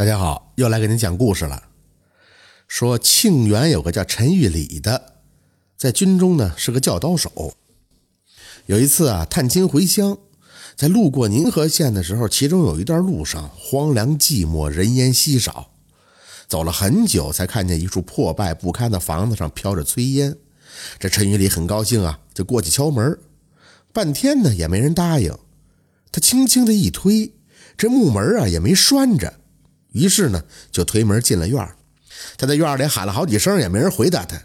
大家好，又来给您讲故事了。说庆元有个叫陈玉礼的，在军中呢是个教刀手。有一次啊，探亲回乡，在路过宁河县的时候，其中有一段路上荒凉寂寞，人烟稀少。走了很久，才看见一处破败不堪的房子上飘着炊烟。这陈玉礼很高兴啊，就过去敲门。半天呢，也没人答应。他轻轻的一推，这木门啊也没拴着，于是呢就推门进了院他在院里喊了好几声，也没人回答他。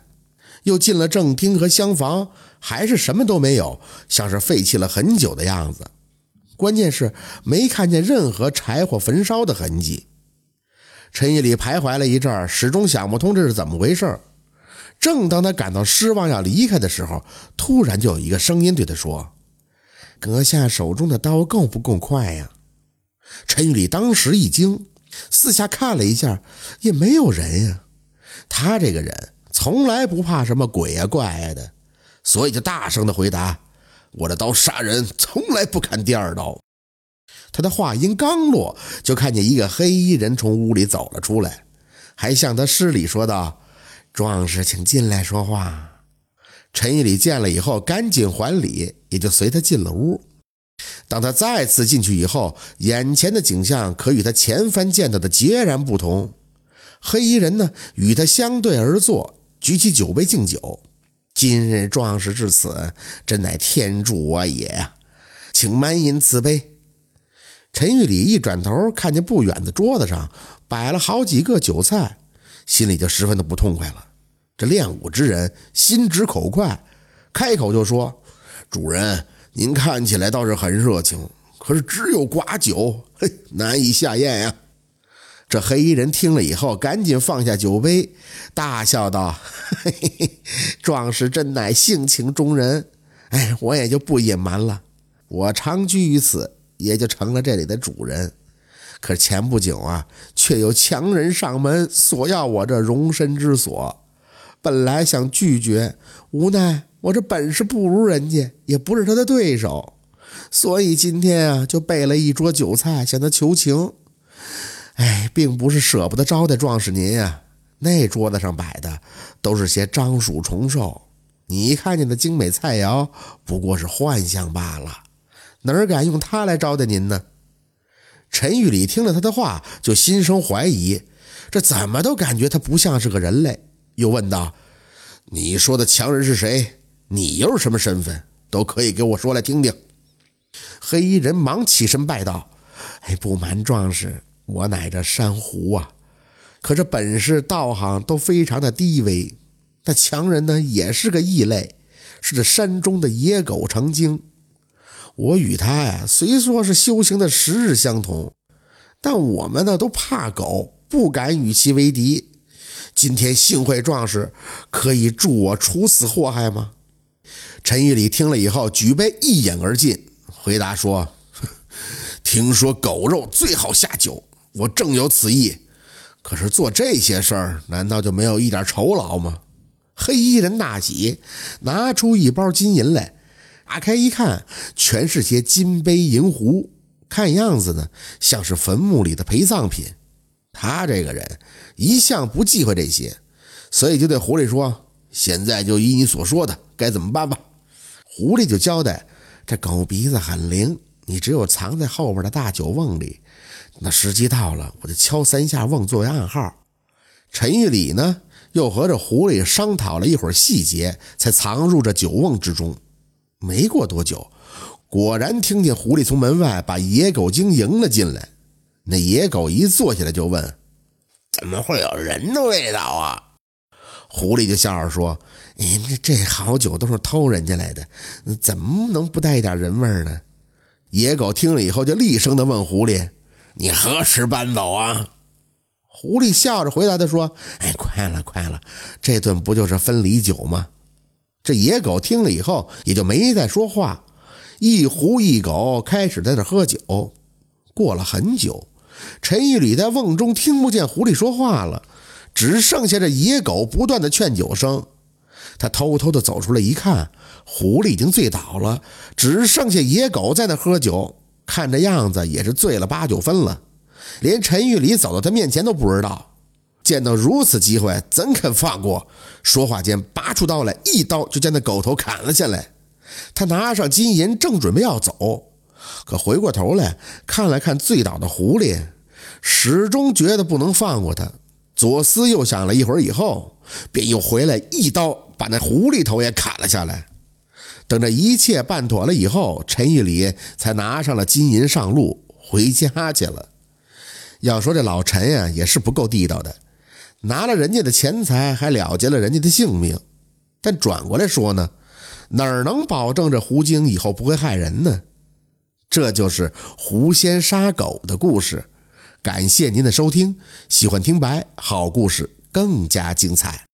又进了正厅和厢房，还是什么都没有，像是废弃了很久的样子。关键是没看见任何柴火焚烧的痕迹。陈玉礼徘徊了一阵，始终想不通这是怎么回事。正当他感到失望要离开的时候，突然就有一个声音对他说。阁下手中的刀够不够快呀？陈玉礼当时一惊，四下看了一下，也没有人呀。他这个人从来不怕什么鬼呀怪呀的，所以就大声的回答：“我的刀杀人从来不砍第二刀。”他的话音刚落，就看见一个黑衣人从屋里走了出来，还向他施礼说道：“壮士，请进来说话。”陈玉礼见了以后，赶紧还礼，也就随他进了屋。当他再次进去以后，眼前的景象可与他前番见到的截然不同。黑衣人呢，与他相对而坐，举起酒杯敬酒。今日壮士至此，真乃天助我也呀！请满饮此杯。陈玉礼一转头，看见不远的桌子上摆了好几个酒菜，心里就十分的不痛快了。这练武之人心直口快，开口就说：“主人，您看起来倒是很热情，可是只有寡酒，嘿，难以下咽呀。”这黑衣人听了以后，赶紧放下酒杯，大笑道：“嘿嘿嘿，壮士真乃性情中人。哎，我也就不隐瞒了，我长居于此，也就成了这里的主人。可前不久啊，却有强人上门索要我这容身之所。”本来想拒绝，无奈我这本事不如人家，也不是他的对手，所以今天啊，就备了一桌酒菜向他求情。哎，并不是舍不得招待壮士您呀，那桌子上摆的都是些樟鼠虫兽，你看见的精美菜肴不过是幻象罢了，哪敢用它来招待您呢？陈玉礼听了他的话，就心生怀疑，这怎么都感觉他不像是个人类。又问道：“你说的强人是谁？你又是什么身份？都可以给我说来听听。”黑衣人忙起身拜道：“哎，不瞒壮士，我乃这山狐啊，可这本事道行都非常的低微。那强人呢，也是个异类，是这山中的野狗成精。我与他呀，虽说是修行的时日相同，但我们呢都怕狗，不敢与其为敌。”今天幸会壮士，可以助我除此祸害吗？陈玉礼听了以后，举杯一饮而尽，回答说：“ 听说狗肉最好下酒，我正有此意。可是做这些事儿，难道就没有一点酬劳吗？”黑衣人大喜，拿出一包金银来，打开一看，全是些金杯银壶，看样子呢，像是坟墓里的陪葬品。他这个人一向不忌讳这些，所以就对狐狸说：“现在就依你所说的，该怎么办吧？”狐狸就交代：“这狗鼻子很灵，你只有藏在后边的大酒瓮里，那时机到了，我就敲三下瓮作为暗号。”陈玉礼呢，又和这狐狸商讨了一会儿细节，才藏入这酒瓮之中。没过多久，果然听见狐狸从门外把野狗精迎了进来。那野狗一坐下来就问：“怎么会有人的味道啊？”狐狸就笑着说：“您这这好酒都是偷人家来的，怎么能不带一点人味呢？”野狗听了以后就厉声的问狐狸：“你何时搬走啊？”狐狸笑着回答他说：“哎，快了，快了，这顿不就是分离酒吗？”这野狗听了以后也就没再说话，一狐一狗开始在那喝酒。过了很久。陈玉礼在瓮中听不见狐狸说话了，只剩下这野狗不断的劝酒声。他偷偷的走出来一看，狐狸已经醉倒了，只剩下野狗在那喝酒，看这样子也是醉了八九分了。连陈玉礼走到他面前都不知道。见到如此机会，怎肯放过？说话间，拔出刀来，一刀就将那狗头砍了下来。他拿上金银，正准备要走，可回过头来看了看醉倒的狐狸，始终觉得不能放过他。左思右想了一会儿以后，便又回来一刀把那狐狸头也砍了下来。等这一切办妥了以后，陈玉礼才拿上了金银上路回家去了。要说这老陈呀，也是不够地道的。拿了人家的钱财，还了结了人家的性命，但转过来说呢，哪儿能保证这狐精以后不会害人呢？这就是狐仙杀狗的故事。感谢您的收听，喜欢听白好故事更加精彩。